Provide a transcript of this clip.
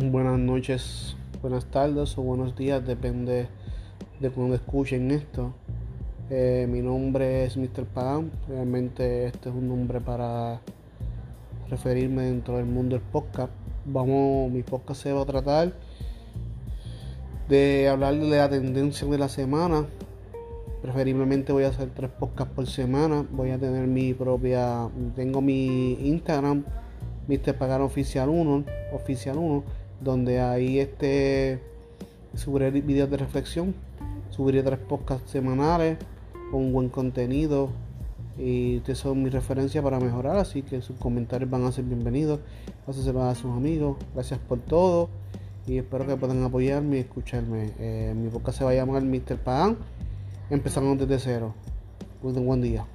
Buenas noches, buenas tardes o buenos días, depende de cuando escuchen esto. Eh, mi nombre es Mr. Pagan, realmente este es un nombre para referirme dentro del mundo del podcast. Vamos, mi podcast se va a tratar de hablar de la tendencia de la semana. Preferiblemente voy a hacer tres podcasts por semana. Voy a tener mi propia, tengo mi Instagram, Mr. Pagan Oficial 1, Oficial 1 donde ahí este subiré videos de reflexión, subiré tres podcasts semanales con buen contenido y ustedes son mi referencia para mejorar, así que sus comentarios van a ser bienvenidos, pásenselo a sus amigos, gracias por todo y espero que puedan apoyarme y escucharme. Eh, mi podcast se va a llamar Mr. Pagan, empezamos desde cero. Un buen día.